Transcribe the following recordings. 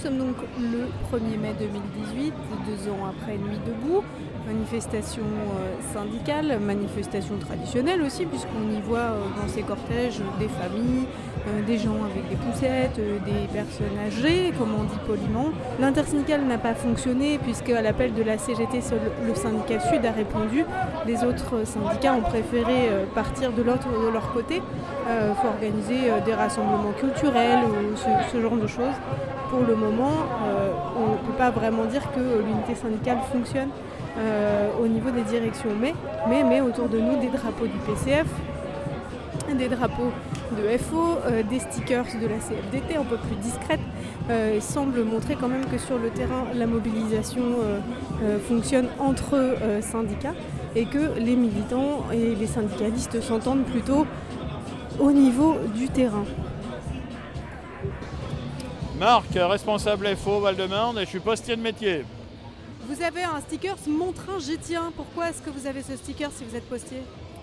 sommes donc le 1er mai 2018, deux ans après Nuit debout, manifestation euh, syndicale, manifestation traditionnelle aussi, puisqu'on y voit euh, dans ces cortèges des familles, des gens avec des poussettes, des personnes âgées, comme on dit poliment. L'intersyndicale n'a pas fonctionné, puisque à l'appel de la CGT, le syndicat Sud a répondu. Les autres syndicats ont préféré partir de, l'autre, de leur côté. Il faut organiser des rassemblements culturels ou ce, genre de choses. Pour le moment, on ne peut pas vraiment dire que l'unité syndicale fonctionne. Euh, au niveau des directions. Mais, mais, mais autour de nous, des drapeaux du PCF, des drapeaux de FO, euh, des stickers de la CFDT un peu plus discrètes, euh, semblent montrer quand même que sur le terrain, la mobilisation fonctionne entre syndicats et que les militants et les syndicalistes s'entendent plutôt au niveau du terrain. Marc, responsable FO Val-de-Marne et je suis postier de métier. Vous avez un sticker Mon train j'y tiens. Pourquoi est-ce que vous avez ce sticker si vous êtes postier?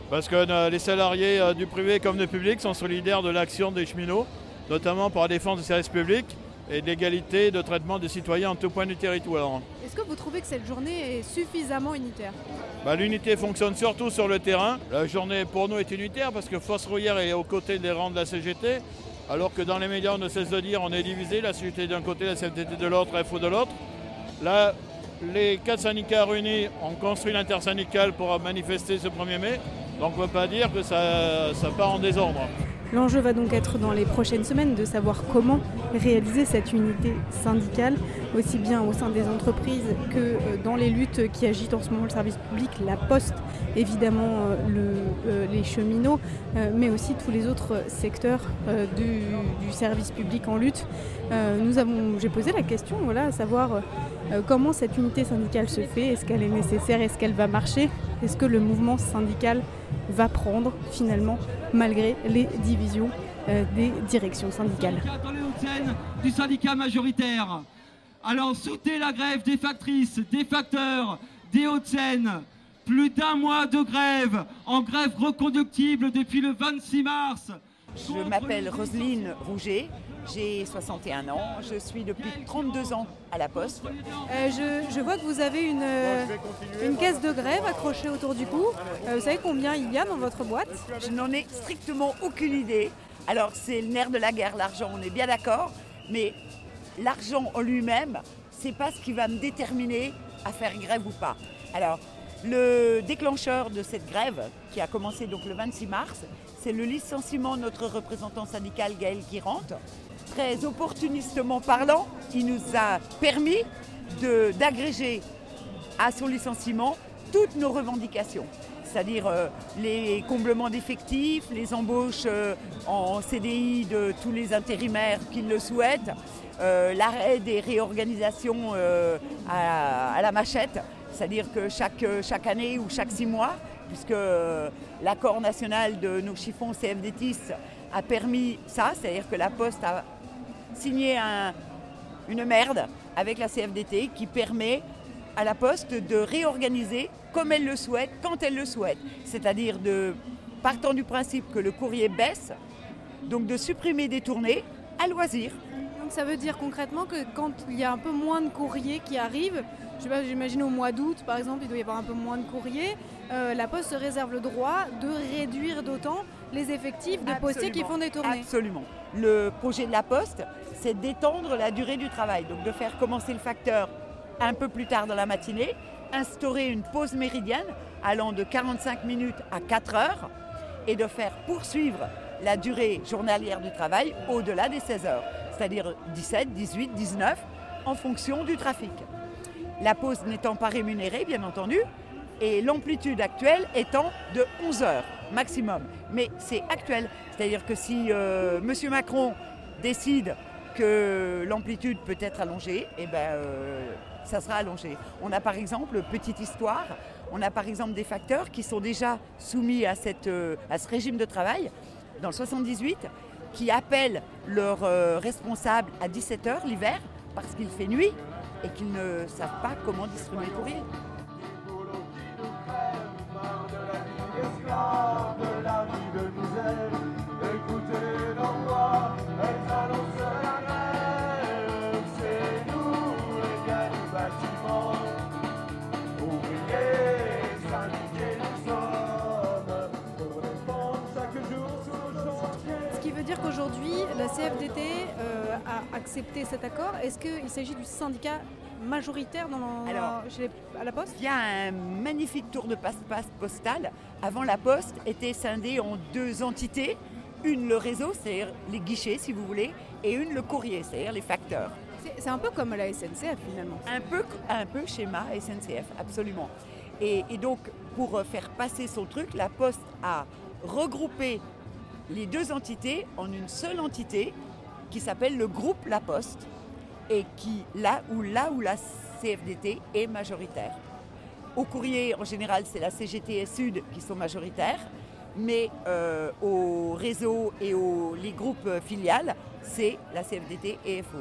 Parce que euh, les salariés euh, du privé comme du public sont solidaires de l'action des cheminots, notamment pour la défense du service public et de l'égalité de traitement des citoyens en tout point du territoire. Est-ce que vous trouvez que cette journée est suffisamment unitaire? Bah, L'unité fonctionne surtout sur le terrain. La journée pour nous est unitaire parce que Force Rouillère est aux côtés des rangs de la CGT, alors que dans les médias on ne cesse de dire on est divisé, la CGT d'un côté, la CGT de l'autre, FO de l'autre. Là, les quatre syndicats réunis ont construit l'intersyndicale pour manifester ce 1er mai. Donc on ne peut pas dire que ça, ça part en désordre. L'enjeu va donc être dans les prochaines semaines de savoir comment réaliser cette unité syndicale, aussi bien au sein des entreprises que euh, dans les luttes qui agitent en ce moment le service public, la poste, évidemment euh, euh, les cheminots, mais aussi tous les autres secteurs du, service public en lutte. nous avons, j'ai posé la question, voilà, à savoir comment cette unité syndicale se fait, est-ce qu'elle est nécessaire, est-ce qu'elle va marcher, est-ce que le mouvement syndical va prendre finalement malgré les divisions euh, des directions syndicales. Dans les du syndicat majoritaire. Alors soutenez la grève des factrices, des facteurs, des Hauts-de-Seine. Plus d'un mois de grève, en grève reconductible depuis le 26 mars. Je m'appelle Roselyne Rouget, j'ai 61 ans, je suis depuis 32 ans à la Poste. Euh, je, vois que vous avez une, euh, une caisse de grève accrochée autour du cou. Euh, vous savez combien il y a dans votre boîte? Je n'en ai strictement aucune idée. Alors c'est le nerf de la guerre, l'argent, on est bien d'accord, mais l'argent en lui-même, c'est pas ce qui va me déterminer à faire grève ou pas. Alors le déclencheur de cette grève, qui a commencé donc le 26 mars, c'est le licenciement de notre représentant syndical Gaël Guirante, très opportunistement parlant, qui nous a permis d'agréger à son licenciement toutes nos revendications, c'est-à-dire euh, les comblements d'effectifs, les embauches euh, en CDI de tous les intérimaires qui le souhaitent, euh, l'arrêt des réorganisations à, la machette, c'est-à-dire que chaque, chaque année ou chaque six mois, puisque l'accord national de nos chiffons CFDTIS a permis ça, c'est-à-dire que la Poste a signé une merde avec la CFDT qui permet à la Poste de réorganiser comme elle le souhaite, quand elle le souhaite. C'est-à-dire de partant du principe que le courrier baisse, donc de supprimer des tournées à loisir. Donc ça veut dire concrètement que quand il y a un peu moins de courriers qui arrivent, j'imagine au mois d'août par exemple, il doit y avoir un peu moins de courriers, euh, la Poste se réserve le droit de réduire d'autant les effectifs de postiers qui font des tournées. Absolument. Le projet de la Poste, c'est d'étendre la durée du travail, donc de faire commencer le facteur un peu plus tard dans la matinée, instaurer une pause méridienne allant de 45 minutes à 4 heures et de faire poursuivre la durée journalière du travail au-delà des 16 heures, c'est-à-dire 17, 18, 19 en fonction du trafic. La pause n'étant pas rémunérée, bien entendu, et l'amplitude actuelle étant de 11 heures maximum. Mais c'est actuel, c'est-à-dire que si euh, M. Macron décide que l'amplitude peut être allongée, eh ben, euh, ça sera allongé. On a par exemple, petite histoire, on a par exemple des facteurs qui sont déjà soumis à, euh, à ce régime de travail dans le 78, qui appellent leurs responsables à 17h l'hiver parce qu'il fait nuit et qu'ils ne savent pas comment distribuer le courrier. Dire qu'aujourd'hui, la CFDT euh, a accepté cet accord. Est-ce qu'il s'agit du syndicat majoritaire dans Alors, chez les- à la Poste? Il y a un magnifique tour de passe-passe postal. Avant, la poste était scindée en deux entités. Une, le réseau, c'est-à-dire les guichets, si vous voulez, et une, le courrier, c'est-à-dire les facteurs. C'est- un peu comme la SNCF finalement. Un peu, un peu schéma SNCF, absolument. Et, et donc, pour euh, faire passer son truc, la Poste a regroupé les deux entités en une seule entité qui s'appelle le groupe La Poste et qui, là où, là où la CFDT est majoritaire. Au courrier, en général, c'est la CGT et Sud qui sont majoritaires, mais euh, au réseau et aux les groupes filiales, c'est la CFDT et FO.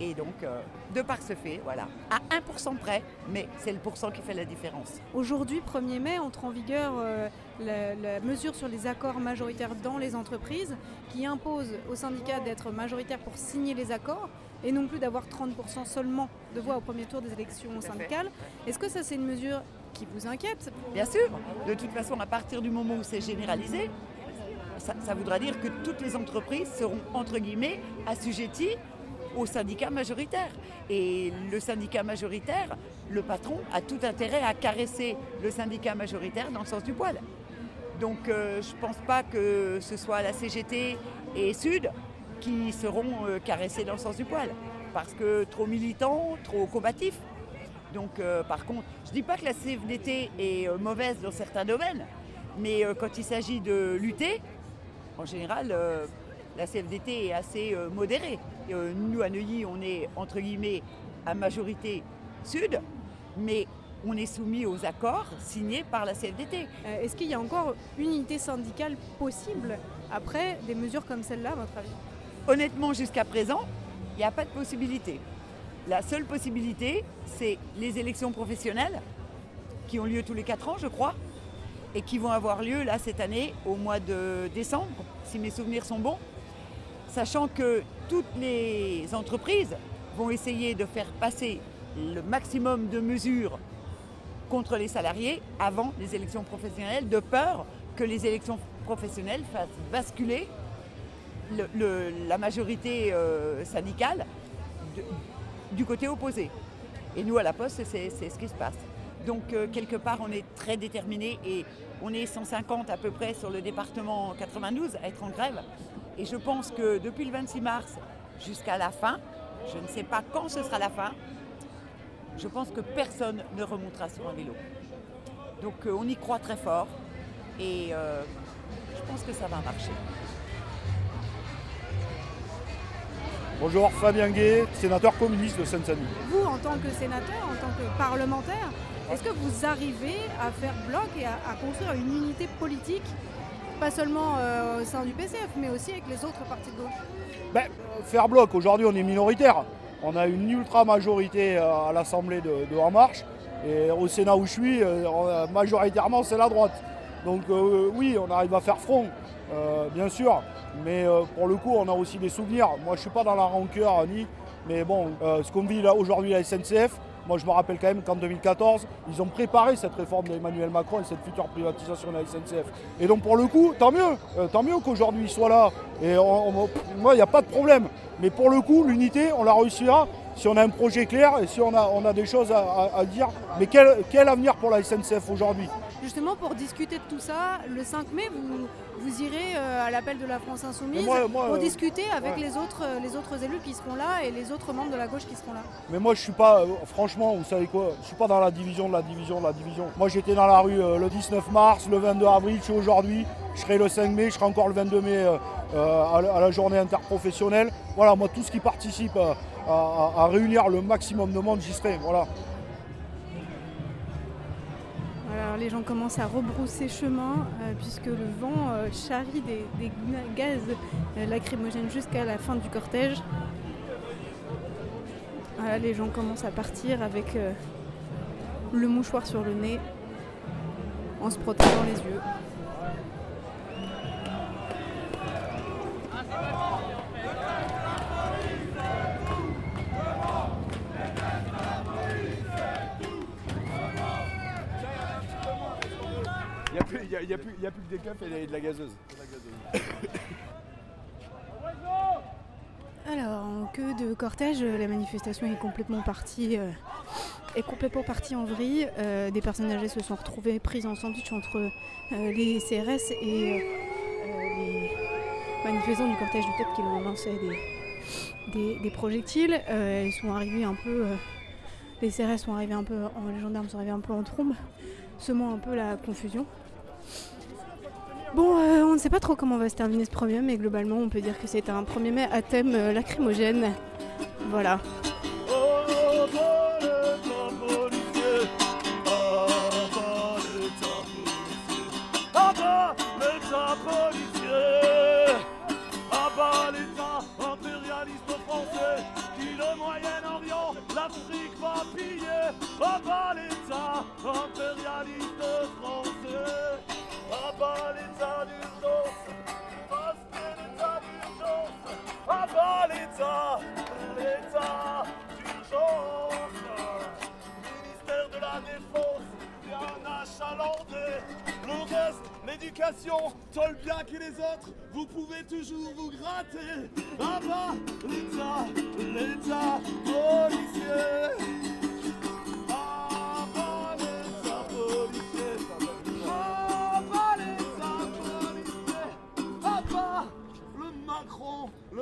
Et donc, euh, de par ce fait, voilà, à 1% près, mais c'est le pourcent qui fait la différence. Aujourd'hui, 1er mai, entre en vigueur euh, la, la mesure sur les accords majoritaires dans les entreprises qui impose aux syndicats d'être majoritaires pour signer les accords et non plus d'avoir 30% seulement de voix au premier tour des élections syndicales. Est-ce que ça c'est une mesure qui vous inquiète? Bien sûr, de toute façon, à partir du moment où c'est généralisé, ça, ça voudra dire que toutes les entreprises seront, entre guillemets, assujetties au syndicat majoritaire. Et le syndicat majoritaire, le patron, a tout intérêt à caresser le syndicat majoritaire dans le sens du poil. Donc euh, je ne pense pas que ce soit la CGT et Sud qui seront euh, caressés dans le sens du poil. Parce que trop militants, trop combatifs. Donc euh, par contre, je dis pas que la CFDT est mauvaise dans certains domaines, mais quand il s'agit de lutter, en général, la CFDT est assez modérée. Euh, nous, à Neuilly, on est entre guillemets à majorité sud, mais on est soumis aux accords signés par la CFDT. Euh, Est-ce qu'il y a encore une unité syndicale possible après des mesures comme celle-là, à votre avis? Honnêtement, jusqu'à présent, il n'y a pas de possibilité. La seule possibilité, c'est les élections professionnelles qui ont lieu tous les 4 ans, je crois, et qui vont avoir lieu là cette année au mois de décembre, si mes souvenirs sont bons, sachant que toutes les entreprises vont essayer de faire passer le maximum de mesures contre les salariés avant les élections professionnelles, de peur que les élections professionnelles fassent basculer le- le- la majorité euh, syndicale du côté opposé. Et nous, à la Poste, c'est c'est ce qui se passe. Donc, euh, quelque part, on est très déterminés et on est 150 à peu près sur le département 92 à être en grève. Et je pense que depuis le 26 mars jusqu'à la fin, je ne sais pas quand ce sera la fin, je pense que personne ne remontera sur un vélo. Donc, euh, on y croit très fort et euh, je pense que ça va marcher. Bonjour, Fabien Gay, sénateur communiste de Seine-Saint-Denis. Vous, en tant que sénateur, en tant que parlementaire, est-ce que vous arrivez à faire bloc et à, à construire une unité politique, pas seulement euh, au sein du PCF, mais aussi avec les autres partis de gauche Ben, faire bloc, aujourd'hui on est minoritaire. On a une ultra majorité euh, à l'Assemblée de, En Marche. Et au Sénat où je suis, euh, majoritairement c'est la droite. Donc oui, on arrive à faire front, bien sûr. Mais pour le coup, on a aussi des souvenirs. Moi je suis pas dans la rancœur ni. Mais bon, ce qu'on vit aujourd'hui à la SNCF, moi je me rappelle quand même qu'en 2014, ils ont préparé cette réforme d'Emmanuel Macron et cette future privatisation de la SNCF. Et donc pour le coup, tant mieux, euh, tant mieux qu'aujourd'hui ils soient là. Et moi, il n'y a pas de problème. Mais pour le coup, l'unité, on la réussira si on a un projet clair et si on a, on a des choses à, à- à dire. Mais quel, quel avenir pour la SNCF aujourd'hui? Justement, pour discuter de tout ça, le 5 mai, vous, vous irez euh, à l'appel de la France Insoumise Mais moi- moi, pour euh, discuter avec ouais. les, autres, euh, les autres élus qui seront là et les autres membres de la gauche qui seront là. Mais moi, je suis pas, franchement, vous savez quoi, je suis pas dans la division de la division de la division. Moi, j'étais dans la rue le 19 mars, le 22 avril, je suis aujourd'hui, je serai le 5 mai, je serai encore le 22 mai à, la- à la journée interprofessionnelle. Voilà, moi, tout ce qui participe à, à- réunir le maximum de monde, j'y serai. Voilà. Voilà, les gens commencent à rebrousser chemin euh, puisque le vent euh, charrie des, gaz euh, lacrymogènes jusqu'à la fin du cortège. Voilà, les gens commencent à partir avec euh, le mouchoir sur le nez en se protégeant les yeux. Il n'y a, a- plus y a plus que des et de la gazeuse. Alors, en queue de cortège, la manifestation est complètement partie, euh, est complètement partie en vrille. Euh, des personnes âgées se sont retrouvées prises en sandwich entre euh, les CRS et manifestants du cortège du TEP qui leur lançaient des, projectiles. Euh, ils sont arrivés un peu, euh, les CRS sont arrivés un peu, en- les gendarmes sont arrivés un peu en trombe, semant un peu la confusion. Bon, euh, on ne sait pas trop comment va se terminer ce premier, mais globalement, on peut dire que c'est un 1er mai à thème lacrymogène. Voilà. Ah bah l'État impérialiste français Ah bah l'État d'urgence Parce que l'État d'urgence Ah bah l'État L'État d'urgence ministère de la Défense, bien achalandé. Le reste, l'éducation, bien que les autres, vous pouvez toujours vous gratter. Ah bah, l'État, l'État policier.